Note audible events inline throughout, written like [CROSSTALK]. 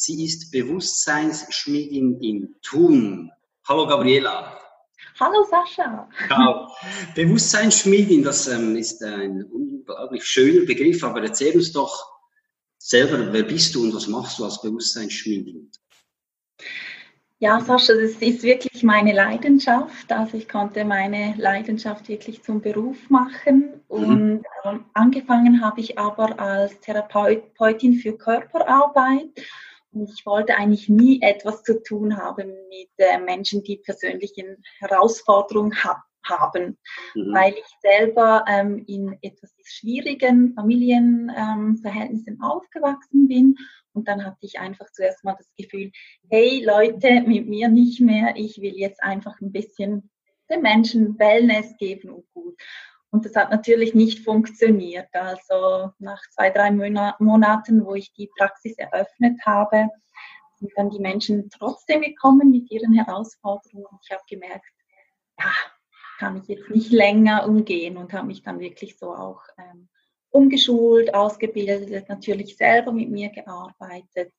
Sie ist Bewusstseinsschmiedin in Thun. Hallo Gabriela. Hallo Sascha. Ciao. [LAUGHS] Bewusstseinsschmiedin, das ähm, ist ein unglaublich schöner Begriff, aber erzähl uns doch selber, wer bist du und was machst du als Bewusstseinsschmiedin? Ja, Sascha, das ist wirklich meine Leidenschaft. Also ich konnte meine Leidenschaft wirklich zum Beruf machen mhm. und ähm, angefangen habe ich aber als Therapeutin für Körperarbeit ich wollte eigentlich nie etwas zu tun haben mit äh, Menschen, die persönliche Herausforderungen ha haben, mhm. weil ich selber ähm, in etwas schwierigen Familienverhältnissen ähm, aufgewachsen bin. Und dann hatte ich einfach zuerst mal das Gefühl, hey Leute, mit mir nicht mehr, ich will jetzt einfach ein bisschen den Menschen Wellness geben und gut. Und das hat natürlich nicht funktioniert. Also nach zwei, drei Monaten, wo ich die Praxis eröffnet habe, sind dann die Menschen trotzdem gekommen mit ihren Herausforderungen. Ich habe gemerkt, ja, kann ich jetzt nicht länger umgehen und habe mich dann wirklich so auch ähm, umgeschult, ausgebildet, natürlich selber mit mir gearbeitet.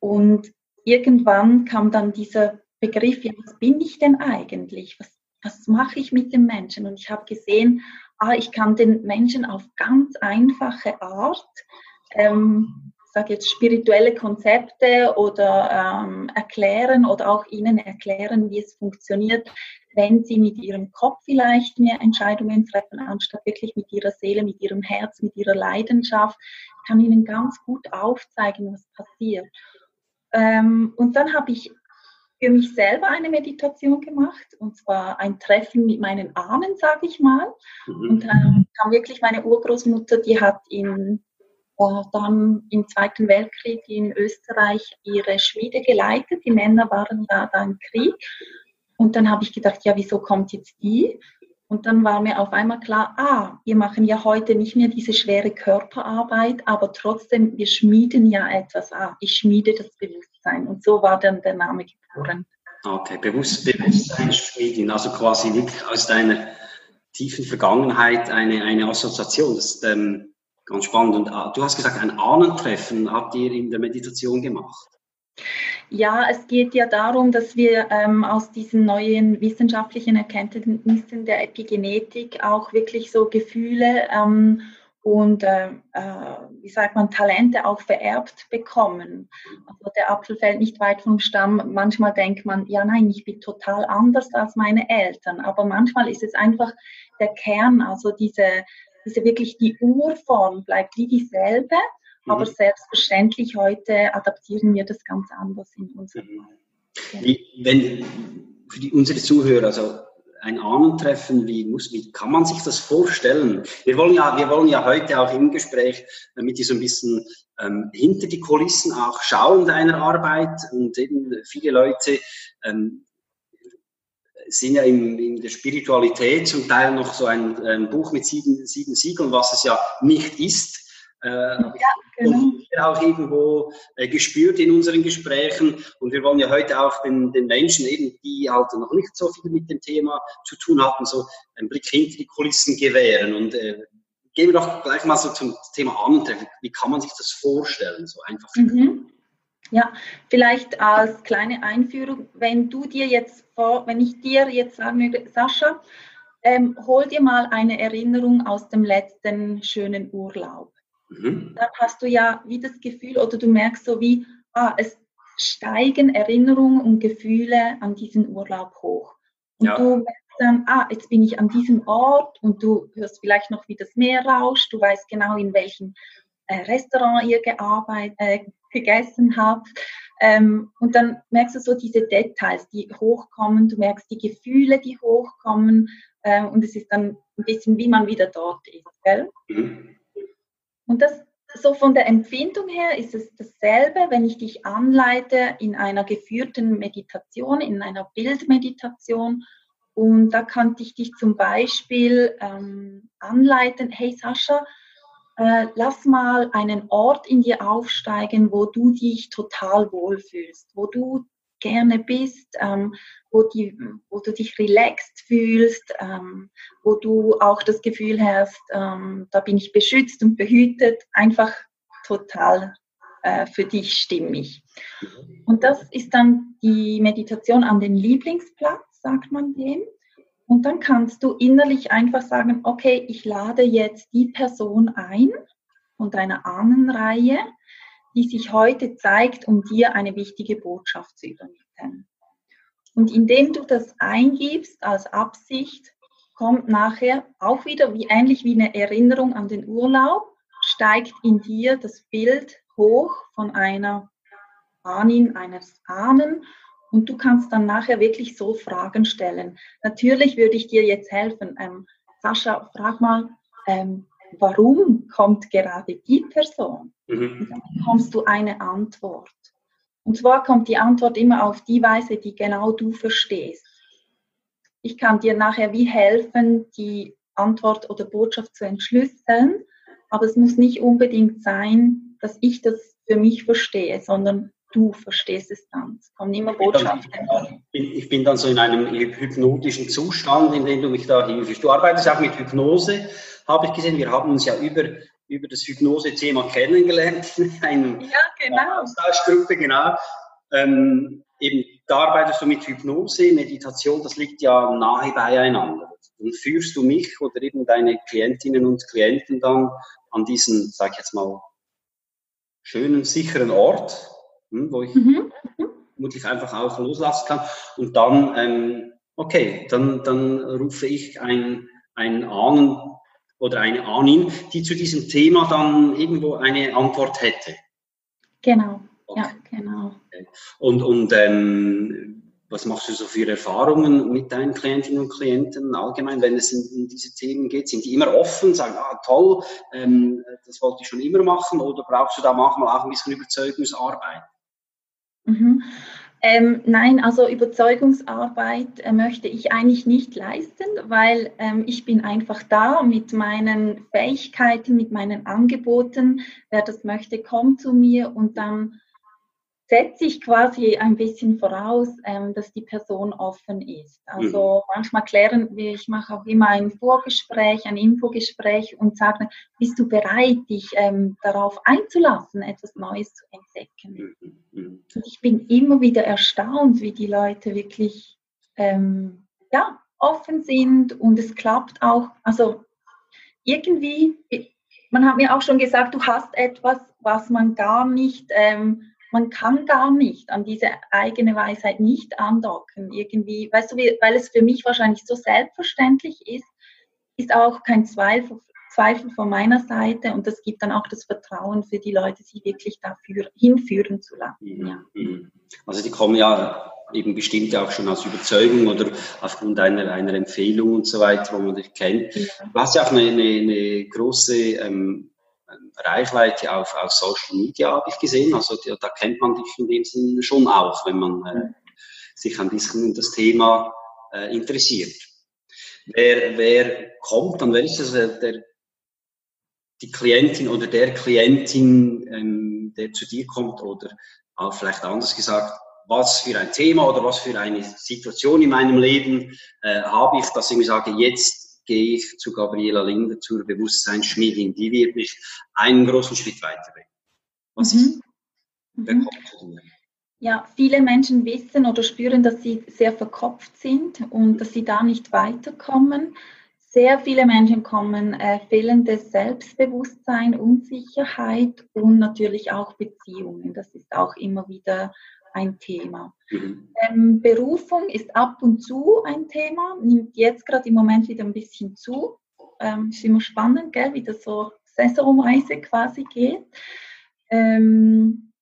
Und irgendwann kam dann dieser Begriff, ja, was bin ich denn eigentlich? Was was mache ich mit dem Menschen? Und ich habe gesehen, ah, ich kann den Menschen auf ganz einfache Art, ähm, sage jetzt spirituelle Konzepte oder ähm, erklären oder auch ihnen erklären, wie es funktioniert, wenn sie mit ihrem Kopf vielleicht mehr Entscheidungen treffen, anstatt wirklich mit ihrer Seele, mit ihrem Herz, mit ihrer Leidenschaft. Ich kann ihnen ganz gut aufzeigen, was passiert. Ähm, und dann habe ich für mich selber eine Meditation gemacht und zwar ein Treffen mit meinen Ahnen, sage ich mal. Mhm. Und dann kam wirklich meine Urgroßmutter, die hat in, äh, dann im Zweiten Weltkrieg in Österreich ihre Schmiede geleitet. Die Männer waren ja da im Krieg. Und dann habe ich gedacht, ja, wieso kommt jetzt die? Und dann war mir auf einmal klar, ah, wir machen ja heute nicht mehr diese schwere Körperarbeit, aber trotzdem, wir schmieden ja etwas. Ah, ich schmiede das Bewusstsein. Und so war dann der Name geboren. Okay, Bewusst Bewusstseinsschmiedin, also quasi wirklich aus deiner tiefen Vergangenheit eine, eine Assoziation. Das ist ähm, ganz spannend. Und ah, du hast gesagt, ein Ahnentreffen habt ihr in der Meditation gemacht. Ja, es geht ja darum, dass wir ähm, aus diesen neuen wissenschaftlichen Erkenntnissen der Epigenetik auch wirklich so Gefühle ähm, und äh, äh, wie sagt man, Talente auch vererbt bekommen. Also der Apfel fällt nicht weit vom Stamm. Manchmal denkt man, ja nein, ich bin total anders als meine Eltern. Aber manchmal ist es einfach der Kern, also diese, diese wirklich die Urform bleibt wie dieselbe aber mhm. selbstverständlich heute adaptieren wir das ganz anders in unserem mhm. Wenn für die, unsere Zuhörer, also ein Ahnentreffen, wie, muss, wie kann man sich das vorstellen? Wir wollen ja, wir wollen ja heute auch im Gespräch mit dir so ein bisschen ähm, hinter die Kulissen auch schauen deiner Arbeit und eben viele Leute ähm, sind ja in, in, der Spiritualität zum Teil noch so ein, ein Buch mit sieben, sieben Siegeln, was es ja nicht ist. Äh, ja, genau. auch irgendwo äh, gespürt in unseren Gesprächen. Und wir wollen ja heute auch den, den Menschen eben, die halt noch nicht so viel mit dem Thema zu tun hatten, so einen Blick hinter die Kulissen gewähren. Und äh, gehen wir doch gleich mal so zum Thema Antreffen. Wie kann man sich das vorstellen? So einfach. Mhm. Ja, vielleicht als kleine Einführung, wenn du dir jetzt vor, wenn ich dir jetzt sagen würde, Sascha, ähm, hol dir mal eine Erinnerung aus dem letzten schönen Urlaub. Mhm. Dann hast du ja wie das Gefühl oder du merkst so wie, ah, es steigen Erinnerungen und Gefühle an diesen Urlaub hoch. Und ja. du merkst dann, ah, jetzt bin ich an diesem Ort und du hörst vielleicht noch, wie das Meer rauscht, du weißt genau, in welchem äh, Restaurant ihr gearbeitet, äh, gegessen habt. Ähm, und dann merkst du so diese Details, die hochkommen, du merkst die Gefühle, die hochkommen äh, und es ist dann ein bisschen, wie man wieder dort ist. Gell? Mhm. Und das so von der Empfindung her ist es dasselbe, wenn ich dich anleite in einer geführten Meditation, in einer Bildmeditation. Und da kann ich dich zum Beispiel ähm, anleiten, hey Sascha, äh, lass mal einen Ort in dir aufsteigen, wo du dich total wohlfühlst, wo du gerne bist, ähm, wo, die, wo du dich relaxed fühlst, ähm, wo du auch das Gefühl hast, ähm, da bin ich beschützt und behütet, einfach total äh, für dich stimmig. Und das ist dann die Meditation an den Lieblingsplatz, sagt man dem. Und dann kannst du innerlich einfach sagen, okay, ich lade jetzt die Person ein von deiner Ahnenreihe, die sich heute zeigt, um dir eine wichtige Botschaft zu übermitteln. Und indem du das eingibst als Absicht, kommt nachher auch wieder wie ähnlich wie eine Erinnerung an den Urlaub, steigt in dir das Bild hoch von einer Ahnin, eines Ahnen und du kannst dann nachher wirklich so Fragen stellen. Natürlich würde ich dir jetzt helfen. Ähm, Sascha, frag mal, ähm, warum kommt gerade die Person? Mhm. dann bekommst du eine Antwort. Und zwar kommt die Antwort immer auf die Weise, die genau du verstehst. Ich kann dir nachher wie helfen, die Antwort oder Botschaft zu entschlüsseln, aber es muss nicht unbedingt sein, dass ich das für mich verstehe, sondern du verstehst es dann. Es kommen immer Botschaften. Ich bin, ich bin dann so in einem hypnotischen Zustand, in dem du mich da hilfst. Du arbeitest auch mit Hypnose habe ich gesehen. Wir haben uns ja über, über das Hypnose-Thema kennengelernt, [LAUGHS] in ja, genau. Austauschgruppe, genau. Ähm, eben, da arbeitest du mit Hypnose, Meditation, das liegt ja nahe beieinander. Und führst du mich oder eben deine Klientinnen und Klienten dann an diesen, sag ich jetzt mal, schönen, sicheren Ort, hm, wo ich mhm. vermutlich einfach auch loslassen kann. Und dann, ähm, okay, dann, dann rufe ich ein, ein Ahnen oder eine Ahnin, die zu diesem Thema dann irgendwo eine Antwort hätte. Genau, okay. ja, genau. Und, und ähm, was machst du so für Erfahrungen mit deinen Klientinnen und Klienten allgemein, wenn es in, in diese Themen geht? Sind die immer offen, sagen, ah toll, ähm, das wollte ich schon immer machen, oder brauchst du da manchmal auch ein bisschen Überzeugungsarbeit? Mhm. Ähm, nein, also Überzeugungsarbeit äh, möchte ich eigentlich nicht leisten, weil ähm, ich bin einfach da mit meinen Fähigkeiten, mit meinen Angeboten. Wer das möchte, kommt zu mir und dann setze ich quasi ein bisschen voraus, ähm, dass die Person offen ist. Also mhm. manchmal klären wir, ich mache auch immer ein Vorgespräch, ein Infogespräch und sage, bist du bereit, dich ähm, darauf einzulassen, etwas Neues zu entdecken? Mhm. mhm. Und ich bin immer wieder erstaunt, wie die Leute wirklich ähm, ja, offen sind und es klappt auch. Also irgendwie, man hat mir auch schon gesagt, du hast etwas, was man gar nicht ähm, man kann gar nicht an diese eigene Weisheit nicht andocken. Irgendwie, weißt du, weil es für mich wahrscheinlich so selbstverständlich ist, ist auch kein Zweifel, Zweifel von meiner Seite und das gibt dann auch das Vertrauen für die Leute, sich wirklich dafür hinführen zu lassen. Mhm. Ja. Mhm. Also die kommen ja eben bestimmt auch schon aus Überzeugung oder aufgrund einer, einer Empfehlung und so weiter, wo man dich kennt. Ja. Du hast ja auch eine, eine, eine große ähm, Reichweite auf, auf Social Media, habe ich gesehen. Also da, da kennt man dich in dem Sinne schon auch, wenn man äh, sich ein bisschen in das Thema äh, interessiert. Wer, wer kommt, dann wer ist das äh, der, die Klientin oder der Klientin, ähm, der zu dir kommt oder auch vielleicht anders gesagt, was für ein Thema oder was für eine Situation in meinem Leben äh, habe ich, dass ich sage, jetzt gehe ich zu Gabriela Linder, zur Bewusstseinsschmiedin. Die wird mich einen großen Schritt weiterbringen. Was mhm. ist? Wer mhm. zu dir? Ja, viele Menschen wissen oder spüren, dass sie sehr verkopft sind und dass sie da nicht weiterkommen. Sehr viele Menschen kommen äh, fehlendes Selbstbewusstsein, Unsicherheit und natürlich auch Beziehungen. Das ist auch immer wieder ein Thema. Mhm. Ähm, Berufung ist ab und zu ein Thema, nimmt jetzt gerade im Moment wieder ein bisschen zu. Ähm, ist immer spannend, gell, wie das so saisonweise quasi geht. Ähm,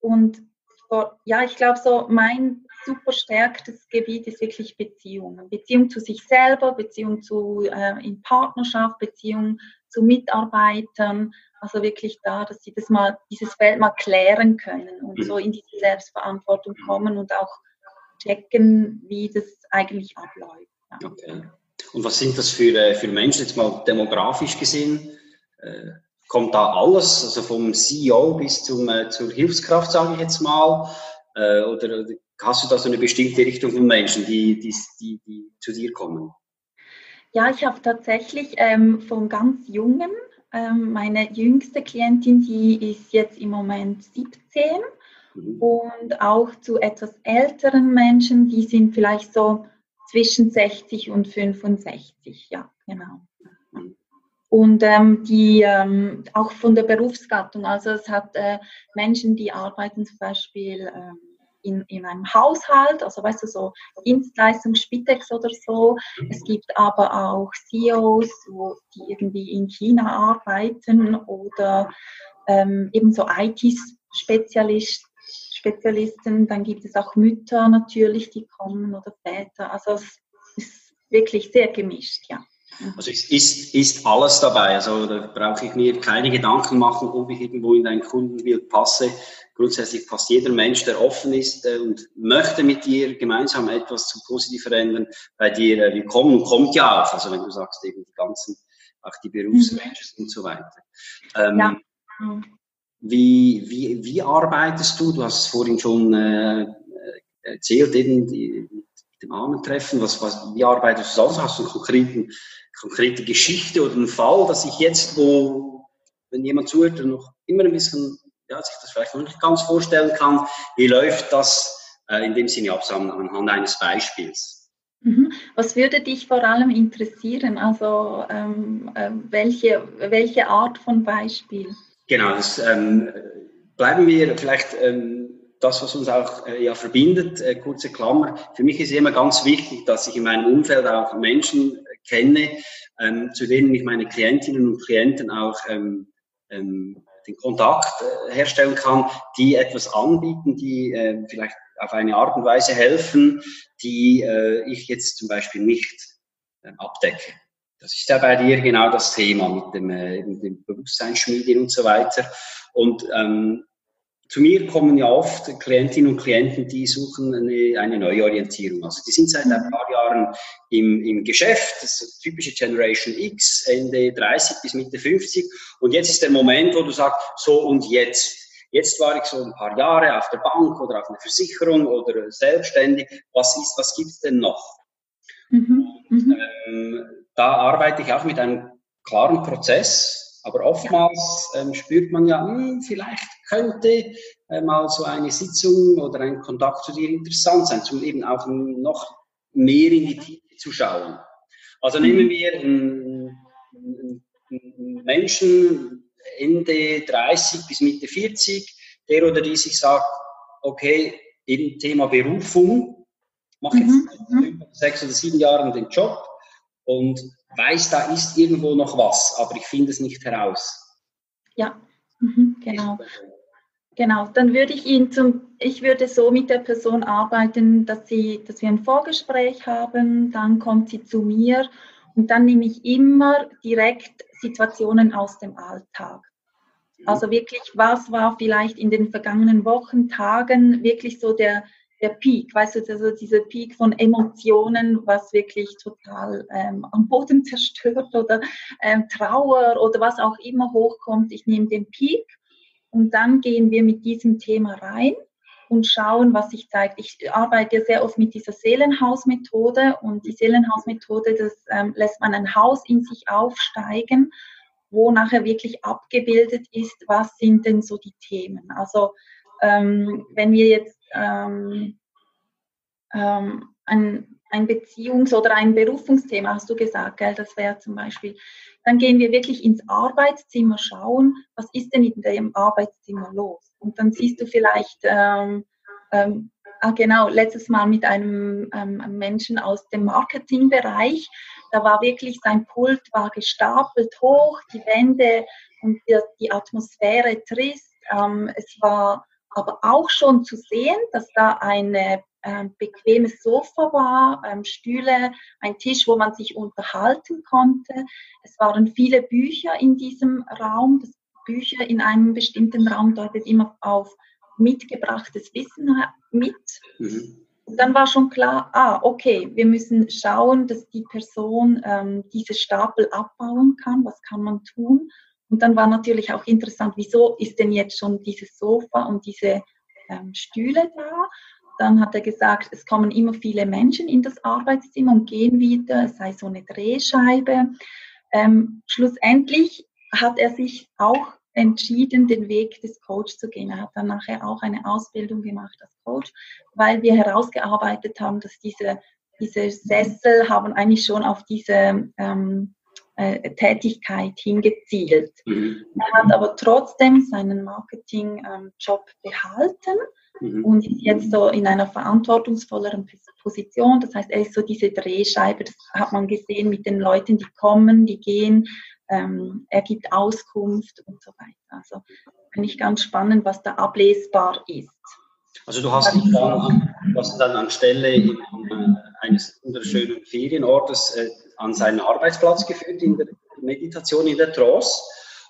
und ja, ich glaube so, mein super stärkt, das Gebiet ist wirklich Beziehungen. Beziehung zu sich selber, Beziehung zu äh, in Partnerschaft, Beziehung zu Mitarbeitern. Also wirklich da, dass sie das mal, dieses Feld mal klären können und so in diese Selbstverantwortung kommen und auch checken, wie das eigentlich abläuft. Ja. Okay. Und was sind das für, äh, für Menschen, jetzt mal demografisch gesehen? Äh, kommt da alles, also vom CEO bis zum, äh, zur Hilfskraft, sage ich jetzt mal? Äh, oder hast du da so eine bestimmte Richtung von Menschen, die, die, die, die zu dir kommen? Ja, ich habe tatsächlich ähm, von ganz Jungen, ähm, meine jüngste Klientin, die ist jetzt im Moment 17 mhm. und auch zu etwas älteren Menschen, die sind vielleicht so zwischen 60 und 65, ja, genau. Und ähm, die ähm, auch von der Berufsgattung, also es hat äh, Menschen, die arbeiten zum Beispiel ähm, in, in einem Haushalt, also weißt du, so Dienstleistung, Spitex oder so. Es gibt aber auch CEOs, die irgendwie in China arbeiten oder ähm, eben so IT-Spezialisten. Spezialisten, dann gibt es auch Mütter natürlich, die kommen oder Väter. Also es ist wirklich sehr gemischt, ja. Also es ist, ist alles dabei. Also da brauche ich mir keine Gedanken machen, ob ich irgendwo in dein Kundenbild passe. Grundsätzlich passt jeder Mensch, der offen ist äh, und möchte mit dir gemeinsam etwas zu positiv verändern, bei dir äh, willkommen kommt ja auch. Also wenn du sagst, eben die ganzen, auch die Berufsmenschen mhm. und so weiter. Ähm, ja. Wie, wie, wie arbeitest du? Du hast es vorhin schon äh, erzählt, eben die, dem Ahnentreffen? Was, was, wie arbeitest du sonst? Hast du eine konkrete, konkrete Geschichte oder einen Fall, dass ich jetzt, wo, wenn jemand zuhört noch immer ein bisschen, ja, sich das vielleicht noch nicht ganz vorstellen kann, wie läuft das äh, in dem Sinne ab, anhand eines Beispiels? Mhm. Was würde dich vor allem interessieren? Also ähm, äh, welche, welche Art von Beispiel? Genau, das, ähm, bleiben wir vielleicht ähm, das, was uns auch äh, ja verbindet, äh, kurze Klammer. Für mich ist immer ganz wichtig, dass ich in meinem Umfeld auch Menschen äh, kenne, ähm, zu denen ich meine Klientinnen und Klienten auch ähm, ähm, den Kontakt äh, herstellen kann, die etwas anbieten, die äh, vielleicht auf eine Art und Weise helfen, die äh, ich jetzt zum Beispiel nicht äh, abdecke. Das ist ja bei dir genau das Thema mit dem, äh, mit dem Bewusstseinsschmieden und so weiter. Und ähm, zu mir kommen ja oft Klientinnen und Klienten, die suchen eine, eine Neuorientierung. Also die sind seit ein paar Jahren im, im Geschäft, das ist typische Generation X, Ende 30 bis Mitte 50. Und jetzt ist der Moment, wo du sagst, so und jetzt. Jetzt war ich so ein paar Jahre auf der Bank oder auf einer Versicherung oder selbstständig. Was ist, was gibt's denn noch? Mhm. Mhm. Ähm, da arbeite ich auch mit einem klaren Prozess, aber oftmals ähm, spürt man ja, hm, vielleicht könnte äh, mal so eine Sitzung oder ein Kontakt zu dir interessant sein, um eben auch noch mehr in die Tiefe zu schauen. Also nehmen wir einen, Menschen Ende 30 bis Mitte 40, der oder die sich sagt, okay, eben Thema Berufung, mache jetzt mhm. sechs oder sieben Jahren den Job und weiß, da ist irgendwo noch was, aber ich finde es nicht heraus. Ja, mhm, genau. Genau, dann würde ich ihn zum, ich würde so mit der Person arbeiten, dass, sie, dass wir ein Vorgespräch haben, dann kommt sie zu mir und dann nehme ich immer direkt Situationen aus dem Alltag. Mhm. Also wirklich, was war vielleicht in den vergangenen Wochen, Tagen wirklich so der, der Peak, weißt du, also dieser Peak von Emotionen, was wirklich total ähm, am Boden [LAUGHS] zerstört oder ähm, Trauer oder was auch immer hochkommt. Ich nehme den Peak und dann gehen wir mit diesem Thema rein und schauen, was sich zeigt. Ich arbeite sehr oft mit dieser Seelenhausmethode und die Seelenhausmethode, das ähm, lässt man ein Haus in sich aufsteigen, wo nachher wirklich abgebildet ist, was sind denn so die Themen. Also ähm, wenn wir jetzt ähm, ähm, ein, ein Beziehungs- oder ein Berufungsthema, hast du gesagt, gell? das wäre zum Beispiel, dann gehen wir wirklich ins Arbeitszimmer schauen, was ist denn in dem Arbeitszimmer los? Und dann siehst du vielleicht, ähm, ähm, ah, genau, letztes Mal mit einem ähm, Menschen aus dem Marketingbereich, da war wirklich, sein Pult war gestapelt hoch, die Wände und die, die Atmosphäre trist, ähm, es war aber auch schon zu sehen, dass da eine ähm, bequemes Sofa war, ähm, Stühle, ein Tisch, wo man sich unterhalten konnte. Es waren viele Bücher in diesem Raum. Das Bücher in einem bestimmten Raum deutet immer auf mitgebrachtes Wissen mit. Mhm. Und dann war schon klar, ah, okay, wir müssen schauen, dass die Person ähm, diese Stapel abbauen kann. Was kann man tun? Und dann war natürlich auch interessant, wieso ist denn jetzt schon dieses Sofa und diese ähm, Stühle da? Dann hat er gesagt, es kommen immer viele Menschen in das Arbeitszimmer und gehen wieder, es sei so eine Drehscheibe. Ähm, schlussendlich hat er sich auch entschieden, den Weg des Coach zu gehen. Er hat dann nachher auch eine Ausbildung gemacht als Coach, weil wir herausgearbeitet haben, dass diese, diese Sessel haben eigentlich schon auf diese ähm, äh, Tätigkeit hingezielt. Mhm. Er hat aber trotzdem seinen Marketing-Job ähm, behalten mhm. und ist jetzt so in einer verantwortungsvolleren Position. Das heißt, er ist so diese Drehscheibe, das hat man gesehen mit den Leuten, die kommen, die gehen. Ähm, er gibt Auskunft und so weiter. Also finde ich ganz spannend, was da ablesbar ist. Also du hast dich dann, du hast dann anstelle in, in, eines wunderschönen Ferienortes äh, an seinen Arbeitsplatz geführt in der Meditation, in der Trance.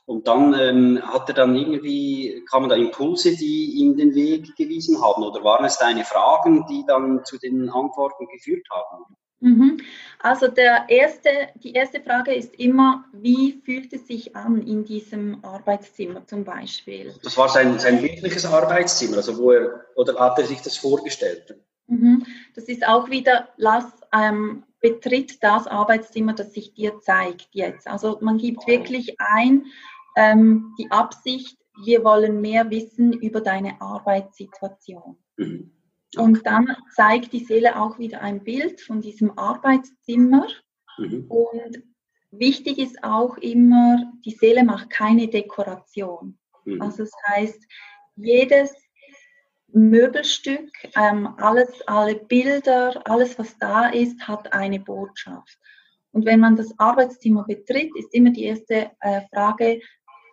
Und dann ähm, hat er dann irgendwie, kamen da Impulse, die ihm den Weg gewiesen haben? Oder waren es deine Fragen, die dann zu den Antworten geführt haben? Mhm. Also der erste, die erste Frage ist immer, wie fühlt es sich an in diesem Arbeitszimmer zum Beispiel? Das war sein, sein wirkliches Arbeitszimmer, also wo er, oder hat er sich das vorgestellt? Mhm. Das ist auch wieder, lass ähm, betritt das Arbeitszimmer, das sich dir zeigt jetzt. Also man gibt wirklich ein, ähm, die Absicht, wir wollen mehr wissen über deine Arbeitssituation. Mhm. Und dann zeigt die Seele auch wieder ein Bild von diesem Arbeitszimmer. Mhm. Und wichtig ist auch immer, die Seele macht keine Dekoration. Mhm. Also das heißt, jedes Möbelstück, ähm, alles, alle Bilder, alles, was da ist, hat eine Botschaft. Und wenn man das Arbeitszimmer betritt, ist immer die erste äh, Frage,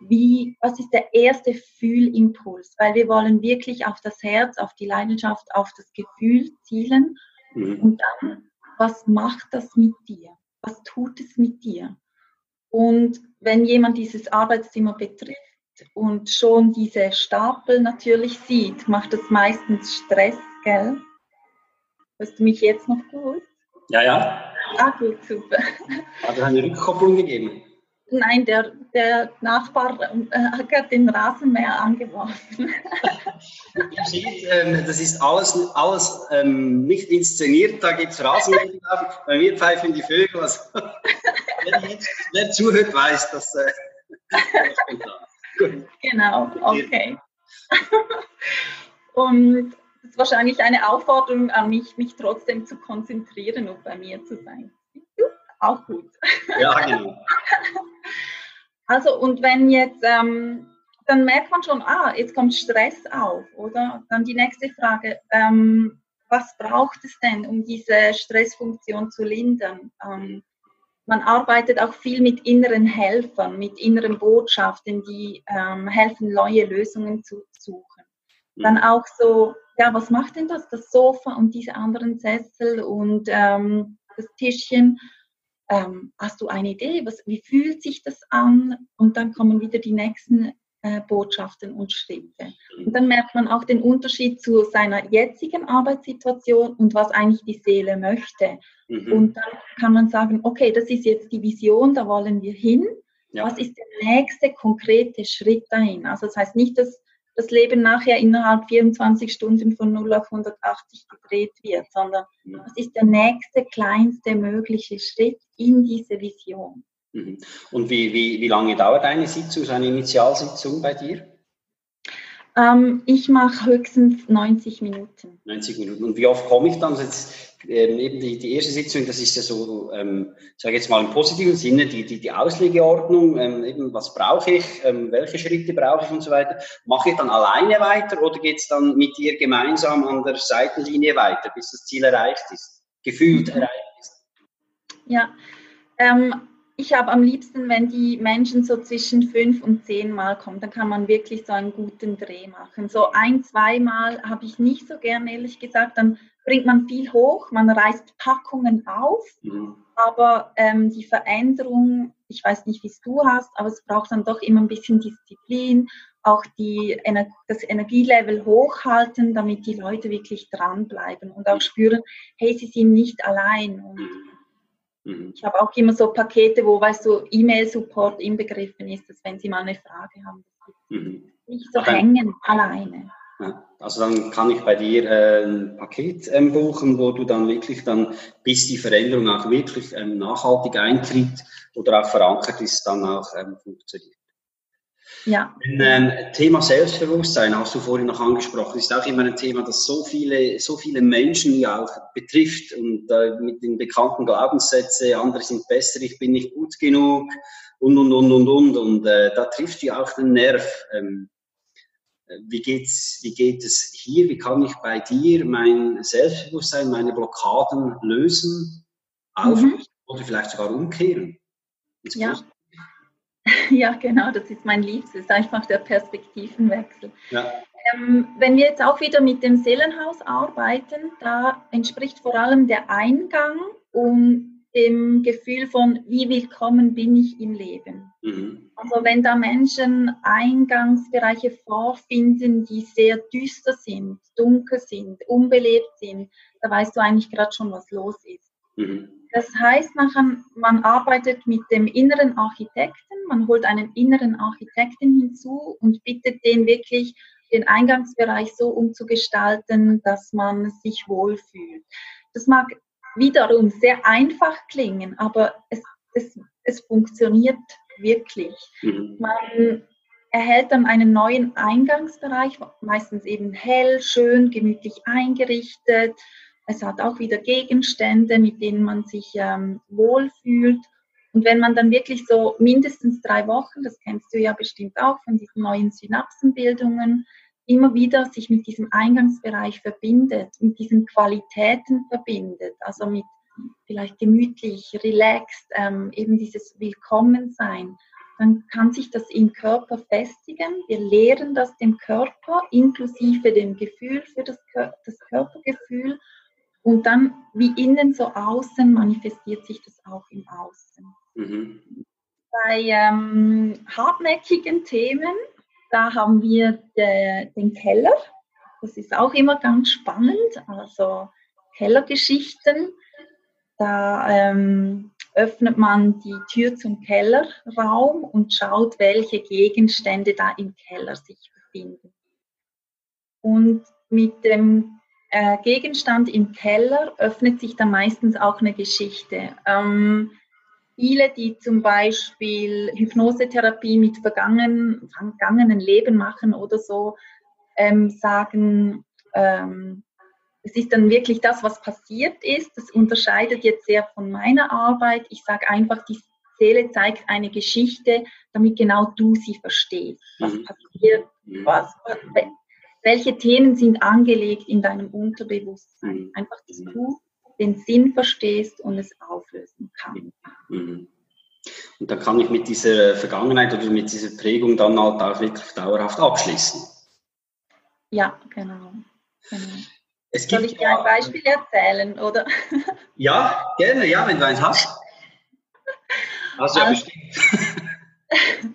wie, was ist der erste Fühlimpuls? Weil wir wollen wirklich auf das Herz, auf die Leidenschaft, auf das Gefühl zielen. Mhm. Und dann, was macht das mit dir? Was tut es mit dir? Und wenn jemand dieses Arbeitszimmer betrifft, und schon diese Stapel natürlich sieht, macht das meistens Stress, gell? Hörst du mich jetzt noch gut? Ja, ja. Ah, gut, super. Hat er eine Rückkopplung gegeben? Nein, der, der Nachbar äh, hat gerade den Rasenmäher angeworfen. Ähm, das ist alles, alles ähm, nicht inszeniert, da gibt es Rasenmäher. Bei mir pfeifen die Vögel. Also, [LAUGHS] wer, jetzt, wer zuhört, weiß, dass. Äh, [LAUGHS] Genau, [LAUGHS] okay. [LAUGHS] Und es ist wahrscheinlich eine Aufforderung an mich, mich trotzdem zu konzentrieren und bei mir zu sein. Auch gut. Ja, genau. [LAUGHS] Also, und wenn jetzt, ähm, dann merkt man schon, ah, jetzt kommt Stress auf, oder? Dann die nächste Frage, ähm, was braucht es denn, um diese Stressfunktion zu lindern? Ähm, man arbeitet auch viel mit inneren Helfern, mit inneren Botschaften, die ähm, helfen, neue Lösungen zu suchen. Mhm. Dann auch so, ja, was macht denn das, das Sofa und diese anderen Sessel und ähm, das Tischchen? Ähm, hast du eine Idee? Was, wie fühlt sich das an? Und dann kommen wieder die nächsten äh, Botschaften und Schritte. Und dann merkt man auch den Unterschied zu seiner jetzigen Arbeitssituation und was eigentlich die Seele möchte. Mhm. Und dann kann man sagen, okay, das ist jetzt die Vision, da wollen wir hin. Ja. Was ist der nächste konkrete Schritt dahin? Also das heißt nicht, dass das Leben nachher innerhalb 24 Stunden von 0 auf 180 gedreht wird, sondern ja. was ist der nächste kleinste mögliche Schritt in diese Vision? Mhm. Und wie, wie, wie lange dauert eine Sitzung, eine Initialsitzung bei dir? Ähm, ich mache höchstens 90 Minuten. 90 Minuten. Und wie oft komme ich dann? Jetzt, ähm, eben die, die erste Sitzung, das ist ja so, ähm, sage jetzt mal im positiven Sinne, die, die, die Auslegeordnung, ähm, eben was brauche ich, ähm, welche Schritte brauche ich und so weiter. Mache ich dann alleine weiter oder geht es dann mit dir gemeinsam an der Seitenlinie weiter, bis das Ziel erreicht ist, gefühlt erreicht ist? Ja, ähm, ich habe am liebsten, wenn die Menschen so zwischen fünf und zehn Mal kommen, dann kann man wirklich so einen guten Dreh machen. So ein, zweimal habe ich nicht so gern, ehrlich gesagt. Dann bringt man viel hoch, man reißt Packungen auf, mhm. aber ähm, die Veränderung, ich weiß nicht, wie es du hast, aber es braucht dann doch immer ein bisschen Disziplin, auch die, das Energielevel hochhalten, damit die Leute wirklich dranbleiben und auch spüren, hey, sie sind nicht allein. Und Mhm. Ich habe auch immer so Pakete, wo, weißt du, E-Mail-Support inbegriffen ist, dass wenn Sie mal eine Frage haben, mhm. nicht so dann, hängen alleine. Ja, also dann kann ich bei dir äh, ein Paket ähm, buchen, wo du dann wirklich dann, bis die Veränderung auch wirklich ähm, nachhaltig eintritt oder auch verankert ist, dann auch ähm, funktioniert. Ja. Ein ähm, Thema Selbstbewusstsein hast du vorhin noch angesprochen, ist auch immer ein Thema, das so viele, so viele Menschen ja auch betrifft und äh, mit den bekannten Glaubenssätzen, andere sind besser, ich bin nicht gut genug und und und und und und äh, da trifft ja auch den Nerv. Ähm, wie geht's, wie geht es hier? Wie kann ich bei dir mein Selbstbewusstsein, meine Blockaden lösen, auflösen mhm. oder vielleicht sogar umkehren? Ja. [LAUGHS] Ja, genau, das ist mein Liebstes, einfach der Perspektivenwechsel. Ja. Ähm, wenn wir jetzt auch wieder mit dem Seelenhaus arbeiten, da entspricht vor allem der Eingang um dem Gefühl von, wie willkommen bin ich im Leben. Mhm. Also wenn da Menschen Eingangsbereiche vorfinden, die sehr düster sind, dunkel sind, unbelebt sind, da weißt du eigentlich gerade schon, was los ist. Mhm. Das heißt, man, man arbeitet mit dem inneren Architekten, man holt einen inneren Architekten hinzu und bittet den wirklich, den Eingangsbereich so umzugestalten, dass man sich wohlfühlt. Das mag wiederum sehr einfach klingen, aber es, es, es funktioniert wirklich. Mhm. Man erhält dann einen neuen Eingangsbereich, meistens eben hell, schön, gemütlich eingerichtet es hat auch wieder Gegenstände, mit denen man sich ähm, wohlfühlt. Und wenn man dann wirklich so mindestens drei Wochen, das kennst du ja bestimmt auch von diesen neuen Synapsenbildungen, immer wieder sich mit diesem Eingangsbereich verbindet, mit diesen Qualitäten verbindet, also mit vielleicht gemütlich, relaxed, ähm, eben dieses Willkommensein, dann kann sich das im Körper festigen. Wir lehren das dem Körper inklusive dem Gefühl für das, das Körpergefühl und dann wie innen so außen manifestiert sich das auch im Außen. Mhm. Bei ähm, hartnäckigen Themen, da haben wir de, den Keller. Das ist auch immer ganz spannend. Also Kellergeschichten. Da ähm, öffnet man die Tür zum Kellerraum und schaut, welche Gegenstände da im Keller sich befinden. Und mit dem äh, Gegenstand im Keller öffnet sich dann meistens auch eine Geschichte. Ähm, viele, die zum Beispiel Hypnosetherapie mit vergangenen, vergangenen Leben machen oder so, ähm, sagen, ähm, es ist dann wirklich das, was passiert ist. Das unterscheidet jetzt sehr von meiner Arbeit. Ich sage einfach, die Seele zeigt eine Geschichte, damit genau du sie verstehst. Was mhm. passiert, mhm. was, welche Themen sind angelegt in deinem Unterbewusstsein. Mhm. Einfach, dass mhm. du den Sinn verstehst und es auflösen kannst. Mhm. Und dann kann ich mit dieser Vergangenheit oder mit dieser Prägung dann halt auch wirklich dauerhaft abschließen. Ja, genau. genau. Soll ich dir ein Beispiel erzählen, oder? [LAUGHS] Ja, gerne, ja, wenn du eins hast. Also, ja, also, bestimmt. [LAUGHS] [LAUGHS]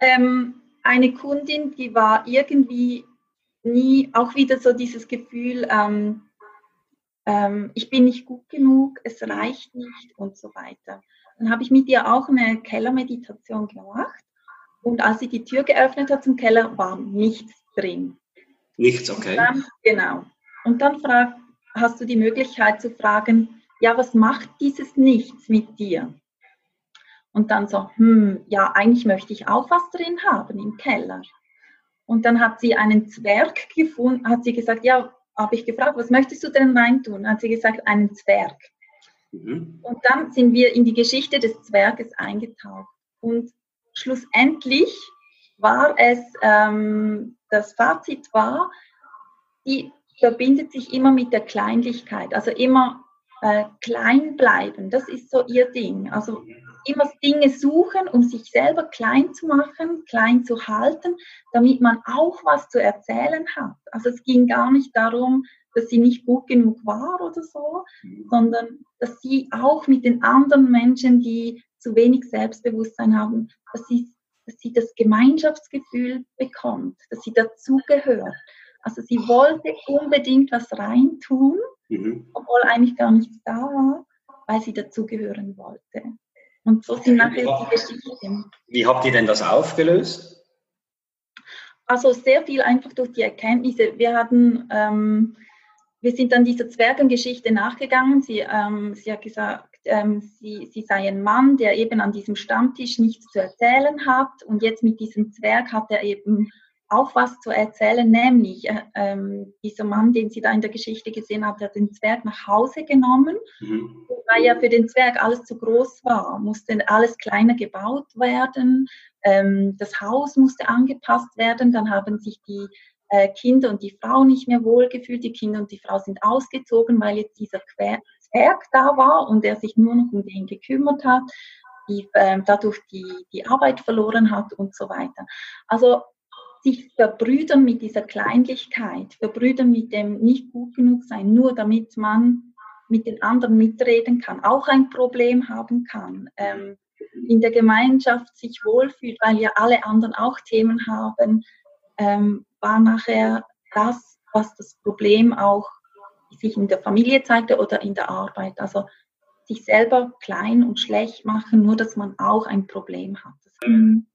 ähm, eine Kundin, die war irgendwie nie auch wieder so dieses Gefühl, ähm, ähm, ich bin nicht gut genug, es reicht nicht und so weiter. Dann habe ich mit ihr auch eine Kellermeditation gemacht und als sie die Tür geöffnet hat zum Keller, war nichts drin. Nichts, okay. Dann, genau. Und dann frag, hast du die Möglichkeit zu fragen, ja, was macht dieses Nichts mit dir? Und dann so, hm, ja, eigentlich möchte ich auch was drin haben im Keller. Und dann hat sie einen Zwerg gefunden, hat sie gesagt, ja, habe ich gefragt, was möchtest du denn reintun? Hat sie gesagt, einen Zwerg. Mhm. Und dann sind wir in die Geschichte des Zwerges eingetaucht. Und schlussendlich war es, ähm, das Fazit war, die verbindet sich immer mit der Kleinlichkeit, also immer äh, klein bleiben, das ist so ihr Ding. Also immer Dinge suchen, um sich selber klein zu machen, klein zu halten, damit man auch was zu erzählen hat. Also es ging gar nicht darum, dass sie nicht gut genug war oder so, mhm. sondern dass sie auch mit den anderen Menschen, die zu wenig Selbstbewusstsein haben, dass sie, dass sie das Gemeinschaftsgefühl bekommt, dass sie dazugehört. Also sie wollte unbedingt was reintun, mhm. obwohl eigentlich gar nichts da war, weil sie dazugehören wollte. Und so sind nachher die Geschichten. Wie habt ihr denn das aufgelöst? Also sehr viel einfach durch die Erkenntnisse. Wir hatten, ähm, wir sind dann dieser Zwergengeschichte nachgegangen. Sie, ähm, sie hat gesagt, ähm, sie, sie sei ein Mann, der eben an diesem Stammtisch nichts zu erzählen hat. Und jetzt mit diesem Zwerg hat er eben auch was zu erzählen, nämlich äh, ähm, dieser Mann, den sie da in der Geschichte gesehen hat, hat den Zwerg nach Hause genommen, mhm. weil ja für den Zwerg alles zu groß war, musste alles kleiner gebaut werden, ähm, das Haus musste angepasst werden, dann haben sich die äh, Kinder und die Frau nicht mehr wohlgefühlt, die Kinder und die Frau sind ausgezogen, weil jetzt dieser Zwerg da war und er sich nur noch um den gekümmert hat, die, äh, dadurch die, die Arbeit verloren hat und so weiter. Also sich verbrüdern mit dieser Kleinlichkeit, verbrüdern mit dem nicht gut genug sein, nur damit man mit den anderen mitreden kann, auch ein Problem haben kann, ähm, in der Gemeinschaft sich wohlfühlt, weil ja alle anderen auch Themen haben, ähm, war nachher das, was das Problem auch sich in der Familie zeigte oder in der Arbeit. Also sich selber klein und schlecht machen, nur dass man auch ein Problem hat. Mhm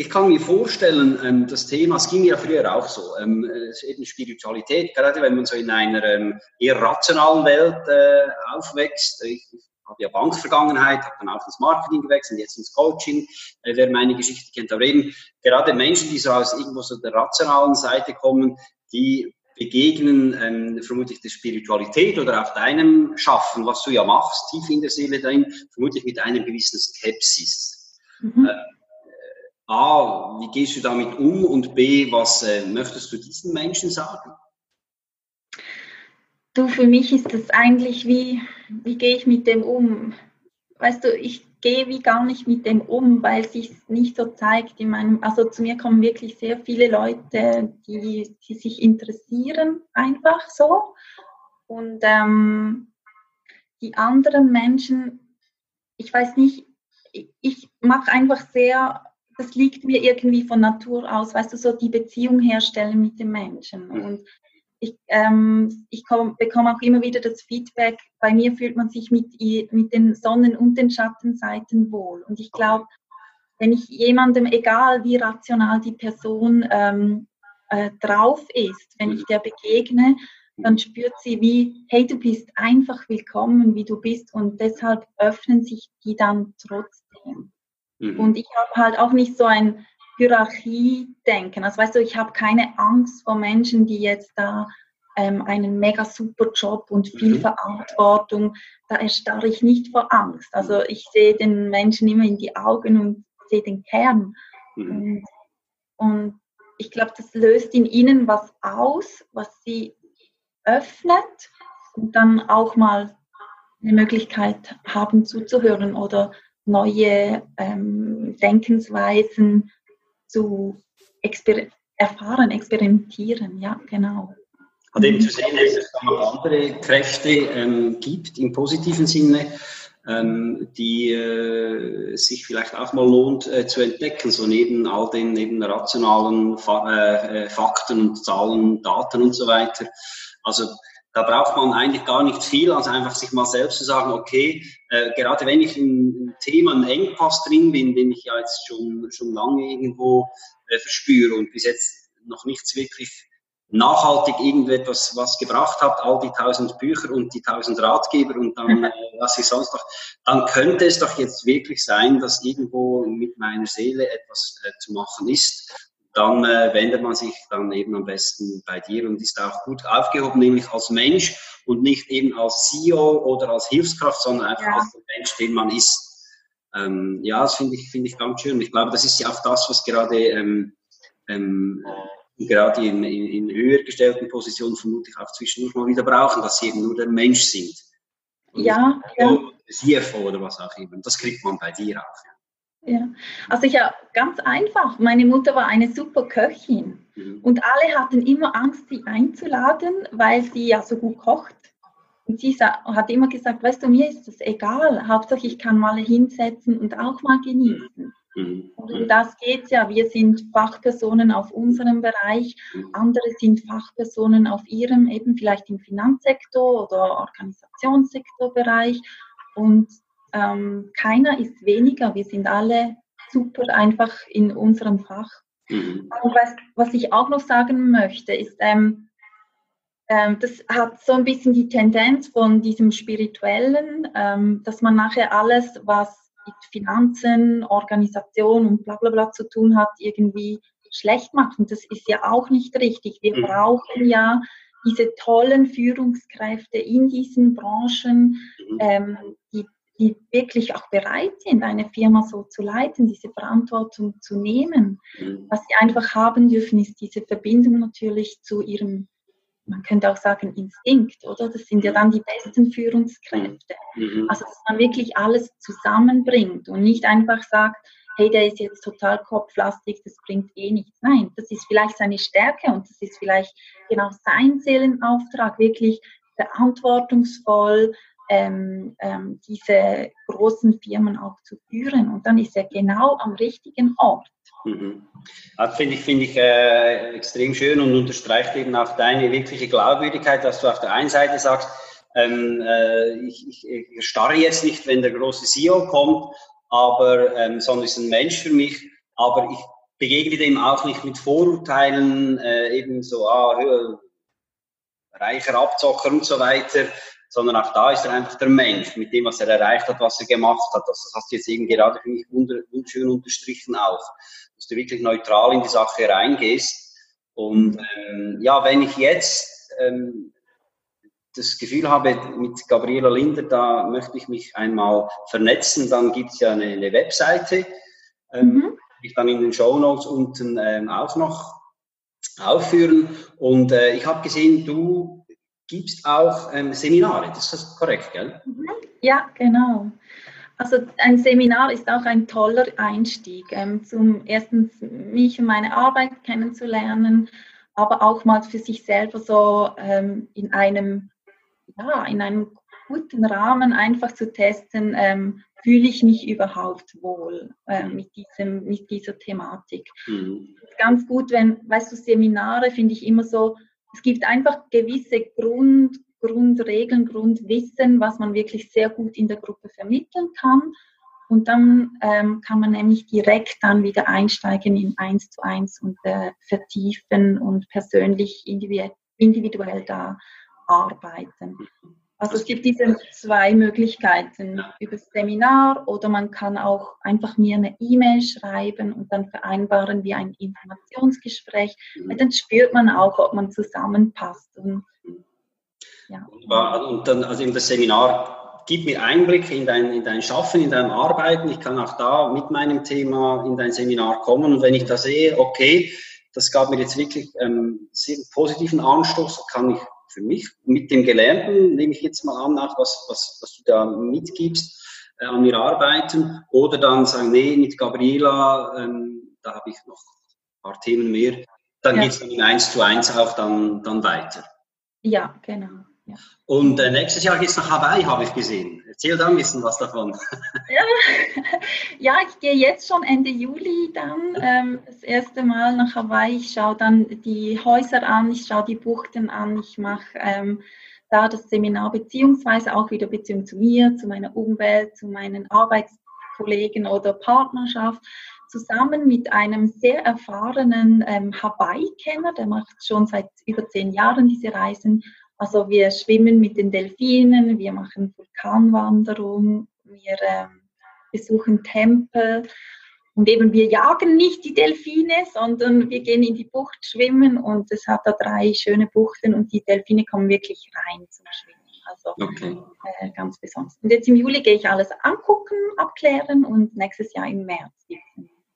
ich kann mir vorstellen, ähm, das Thema, es ging ja früher auch so, ähm, eben Spiritualität, gerade wenn man so in einer ähm, eher rationalen Welt äh, aufwächst. Ich, habe ja Bankvergangenheit, habe dann auch ins Marketing gewechselt, jetzt ins Coaching, äh, wer meine Geschichte kennt. Aber eben gerade Menschen, die so aus irgendwo so der rationalen Seite kommen, die begegnen ähm, vermutlich der Spiritualität oder auch deinem Schaffen, was du ja machst, tief in der Seele drin, vermutlich mit einem gewissen Skepsis. Mhm. Äh, A, wie gehst du damit um und B, was äh, möchtest du diesen Menschen sagen? Du, für mich ist das eigentlich wie, wie gehe ich mit dem um? Weißt du, ich gehe wie gar nicht mit dem um, weil es sich nicht so zeigt in meinem, also zu mir kommen wirklich sehr viele Leute, die, die sich interessieren, einfach so. Und ähm, die anderen Menschen, ich weiß nicht, ich, ich mache einfach sehr das liegt mir irgendwie von Natur aus, weißt du, so die Beziehung herstellen mit den Menschen. Mhm. Und ich, ähm, ich komm, bekomme auch immer wieder das Feedback, bei mir fühlt man sich mit, mit den Sonnen- und den Schattenseiten wohl. Und ich glaube, wenn ich jemandem, egal wie rational die Person ähm, äh, drauf ist, wenn ich der begegne, dann spürt sie wie, hey, du bist einfach willkommen, wie du bist und deshalb öffnen sich die dann trotzdem. Mhm. Und ich habe halt auch nicht so ein Hierarchie-Denken. Also weißt du, ich habe keine Angst vor Menschen, die jetzt da ähm, einen mega super Job und viel mhm. Verantwortung, da erstarre ich nicht vor Angst. Also ich sehe den Menschen immer in die Augen und sehe den Kern. Mhm. Und, und ich glaube, das löst in ihnen was aus, was sie öffnet und dann auch mal eine Möglichkeit haben zuzuhören oder neue ähm, Denkensweisen zu exper erfahren, experimentieren. Ja, genau. Hat eben zu sehen, dass es noch andere Kräfte ähm, gibt im positiven Sinne, ähm, die äh, sich vielleicht auch mal lohnt äh, zu entdecken, so neben all den neben rationalen Fa äh, äh Fakten und Zahlen, Daten und so weiter. Also da braucht man eigentlich gar nicht viel, als einfach sich mal selbst zu sagen, okay, äh, gerade wenn ich in, Thema, einen Engpass drin bin, den ich ja jetzt schon, schon lange irgendwo äh, verspüre und bis jetzt noch nichts wirklich nachhaltig irgendetwas was gebracht hat, all die tausend Bücher und die tausend Ratgeber und dann [LAUGHS] äh, was ich sonst noch, dann könnte es doch jetzt wirklich sein, dass irgendwo mit meiner Seele etwas äh, zu machen ist dann äh, wendet man sich dann eben am besten bei dir und ist auch gut aufgehoben, nämlich als Mensch und nicht eben als CEO oder als Hilfskraft, sondern einfach ja. als der Mensch, den man ist. Ähm, ja, das finde ich, finde ich ganz schön. Ich glaube, das ist ja auch das, was gerade, ähm, ähm, gerade in, in, in höher gestellten Positionen vermutlich auch zwischendurch mal wieder brauchen, dass sie eben nur der Mensch sind. Und ja, ja. CFO oder was auch immer. Das kriegt man bei dir auch. Ja, ja. also ich ja ganz einfach. Meine Mutter war eine super Köchin mhm. und alle hatten immer Angst, sie einzuladen, weil sie ja so gut kocht. Und sie hat immer gesagt, weißt du, mir ist das egal. Hauptsache, ich kann mal hinsetzen und auch mal genießen. Mhm. Und um das geht es ja. Wir sind Fachpersonen auf unserem Bereich, mhm. andere sind Fachpersonen auf ihrem, eben vielleicht im Finanzsektor oder Organisationssektorbereich. Und ähm, keiner ist weniger. Wir sind alle super einfach in unserem Fach. Mhm. Und was, was ich auch noch sagen möchte, ist, ähm, ähm, das hat so ein bisschen die Tendenz von diesem Spirituellen, ähm, dass man nachher alles, was mit Finanzen, Organisation und bla bla bla zu tun hat, irgendwie schlecht macht. Und das ist ja auch nicht richtig. Wir mhm. brauchen ja diese tollen Führungskräfte in diesen Branchen, mhm. ähm, die, die wirklich auch bereit sind, eine Firma so zu leiten, diese Verantwortung zu nehmen. Mhm. Was sie einfach haben dürfen, ist diese Verbindung natürlich zu ihrem man könnte auch sagen Instinkt, oder? Das sind ja dann die besten Führungskräfte. Mhm. Also, dass man wirklich alles zusammenbringt und nicht einfach sagt, hey, der ist jetzt total kopflastig, das bringt eh nichts. Nein, das ist vielleicht seine Stärke und das ist vielleicht genau sein Seelenauftrag, wirklich verantwortungsvoll ähm, ähm, diese großen Firmen auch zu führen. Und dann ist er genau am richtigen Ort. Mhm. Das finde ich, find ich äh, extrem schön und unterstreicht eben auch deine wirkliche Glaubwürdigkeit, dass du auf der einen Seite sagst, ähm, äh, ich, ich, starre jetzt nicht, wenn der große CEO kommt, aber ähm, sondern ist ein Mensch für mich, aber ich begegne dem auch nicht mit Vorurteilen, äh, eben so, ah, reicher Abzocker und so weiter, sondern auch da ist er einfach der Mensch mit dem, was er erreicht hat, was er gemacht hat. Das hast du jetzt eben gerade für mich wunderschön unterstrichen auch, dass du wirklich neutral in die Sache reingehst. Und ähm, ja, wenn ich jetzt ähm, das Gefühl habe, mit Gabriela Linder, da möchte ich mich einmal vernetzen, dann gibt es ja eine, eine Webseite, ähm, mhm. die ich dann in den Show Notes unten ähm, auch noch aufführen. Und äh, ich habe gesehen, du gibst auch ähm, Seminare, das ist korrekt, gell? Mhm. Ja, genau. Also ein Seminar ist auch ein toller Einstieg, ähm, zum erstens mich und meine Arbeit kennenzulernen, aber auch mal für sich selber so ähm, in einem, ja, in einem guten Rahmen einfach zu testen, ähm, fühle ich mich überhaupt wohl äh, mit, diesem, mit dieser Thematik. Mhm. Ganz gut, wenn, weißt du, Seminare finde ich immer so, es gibt einfach gewisse Grund, Grundregeln, Grundwissen, was man wirklich sehr gut in der Gruppe vermitteln kann. Und dann ähm, kann man nämlich direkt dann wieder einsteigen in eins zu eins und äh, vertiefen und persönlich individuell, individuell da arbeiten. Also es gibt diese zwei Möglichkeiten über das Seminar oder man kann auch einfach mir eine E-Mail schreiben und dann vereinbaren wir ein Informationsgespräch. Mhm. Dann spürt man auch, ob man zusammenpasst. Und, ja. und dann, also in das Seminar, gib mir Einblick in dein, in dein Schaffen, in dein Arbeiten. Ich kann auch da mit meinem Thema in dein Seminar kommen und wenn ich da sehe, okay, das gab mir jetzt wirklich ähm, sehr positiven Anstoß, kann ich für mich mit dem Gelernten, nehme ich jetzt mal an, auch was, was, was du da mitgibst, äh, an mir arbeiten oder dann sagen, nee, mit Gabriela, ähm, da habe ich noch ein paar Themen mehr, dann ja. geht es dann in eins zu eins auch dann, dann weiter. Ja, genau. Ja. Und äh, nächstes Jahr geht es nach Hawaii, habe ich gesehen. Erzähl da ein bisschen was davon. Ja, [LAUGHS] ja ich gehe jetzt schon Ende Juli dann ähm, das erste Mal nach Hawaii. Ich schaue dann die Häuser an, ich schaue die Buchten an, ich mache ähm, da das Seminar beziehungsweise auch wieder Beziehung zu mir, zu meiner Umwelt, zu meinen Arbeitskollegen oder Partnerschaft zusammen mit einem sehr erfahrenen ähm, Hawaii-Kenner, der macht schon seit über zehn Jahren diese Reisen also wir schwimmen mit den Delfinen, wir machen Vulkanwanderung, wir ähm, besuchen Tempel und eben wir jagen nicht die Delfine, sondern wir gehen in die Bucht schwimmen und es hat da drei schöne Buchten und die Delfine kommen wirklich rein zum Schwimmen. Also okay. äh, ganz besonders. Und jetzt im Juli gehe ich alles angucken, abklären und nächstes Jahr im März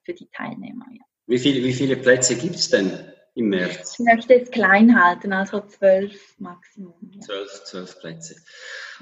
für die Teilnehmer. Ja. Wie, viele, wie viele Plätze gibt es denn? Im März? Ich möchte es klein halten, also zwölf Maximum. Zwölf, zwölf Plätze.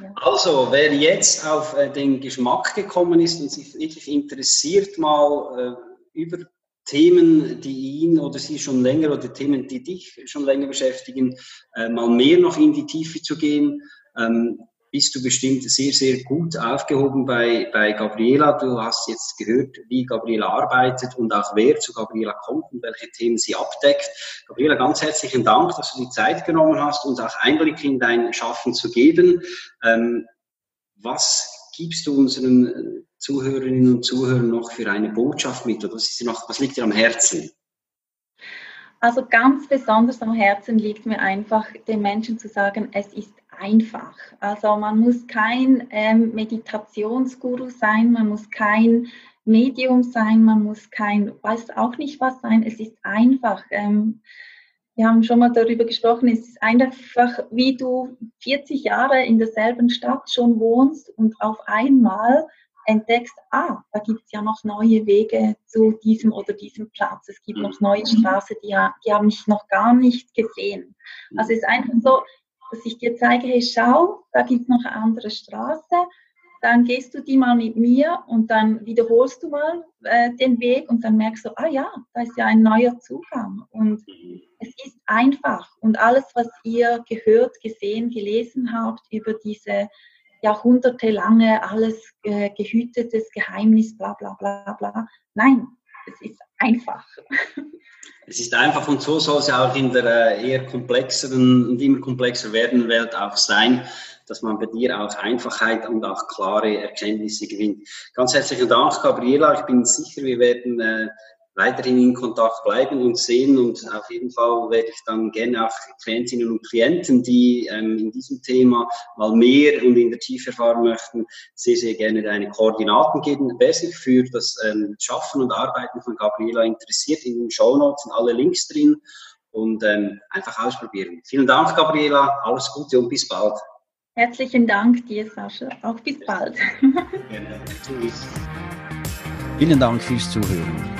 Ja. Also, wer jetzt auf äh, den Geschmack gekommen ist und sich wirklich interessiert, mal äh, über Themen, die ihn oder sie schon länger oder Themen, die dich schon länger beschäftigen, äh, mal mehr noch in die Tiefe zu gehen, ähm, bist du bestimmt sehr, sehr gut aufgehoben bei, bei Gabriela. Du hast jetzt gehört, wie Gabriela arbeitet und auch wer zu Gabriela kommt und welche Themen sie abdeckt. Gabriela, ganz herzlichen Dank, dass du die Zeit genommen hast, uns auch Einblick in dein Schaffen zu geben. Ähm, was gibst du unseren Zuhörerinnen und Zuhörern noch für eine Botschaft mit? Oder was, ist noch, was liegt dir am Herzen? Also ganz besonders am Herzen liegt mir einfach, den Menschen zu sagen, es ist einfach. Also man muss kein ähm, Meditationsguru sein, man muss kein Medium sein, man muss kein, weiß auch nicht was sein. Es ist einfach. Ähm, wir haben schon mal darüber gesprochen, es ist einfach, wie du 40 Jahre in derselben Stadt schon wohnst und auf einmal entdeckst, ah, da gibt es ja noch neue Wege zu diesem oder diesem Platz. Es gibt noch neue Straßen, die, die habe ich noch gar nicht gesehen. Also es ist einfach so, dass ich dir zeige, hey, schau, da gibt es noch eine andere Straße, dann gehst du die mal mit mir und dann wiederholst du mal äh, den Weg und dann merkst du, ah ja, da ist ja ein neuer Zugang. Und es ist einfach. Und alles, was ihr gehört, gesehen, gelesen habt über diese jahrhundertelange, alles äh, gehütetes Geheimnis, bla bla bla bla, nein, es ist einfach. [LAUGHS] Es ist einfach und so soll es auch in der äh, eher komplexeren und immer komplexer werdenden Welt auch sein, dass man bei dir auch Einfachheit und auch klare Erkenntnisse gewinnt. Ganz herzlichen Dank, Gabriela. Ich bin sicher, wir werden äh, weiterhin in Kontakt bleiben und sehen. Und auf jeden Fall werde ich dann gerne auch Klientinnen und Klienten, die ähm, in diesem Thema mal mehr und in der Tiefe erfahren möchten, sehr, sehr gerne deine Koordinaten geben. Wer sich für das ähm, Schaffen und Arbeiten von Gabriela interessiert, in den Show Notes sind alle Links drin und ähm, einfach ausprobieren. Vielen Dank, Gabriela. Alles Gute und bis bald. Herzlichen Dank dir, Sascha. Auch bis bald. Gerne. [LAUGHS] Tschüss. Vielen Dank fürs Zuhören.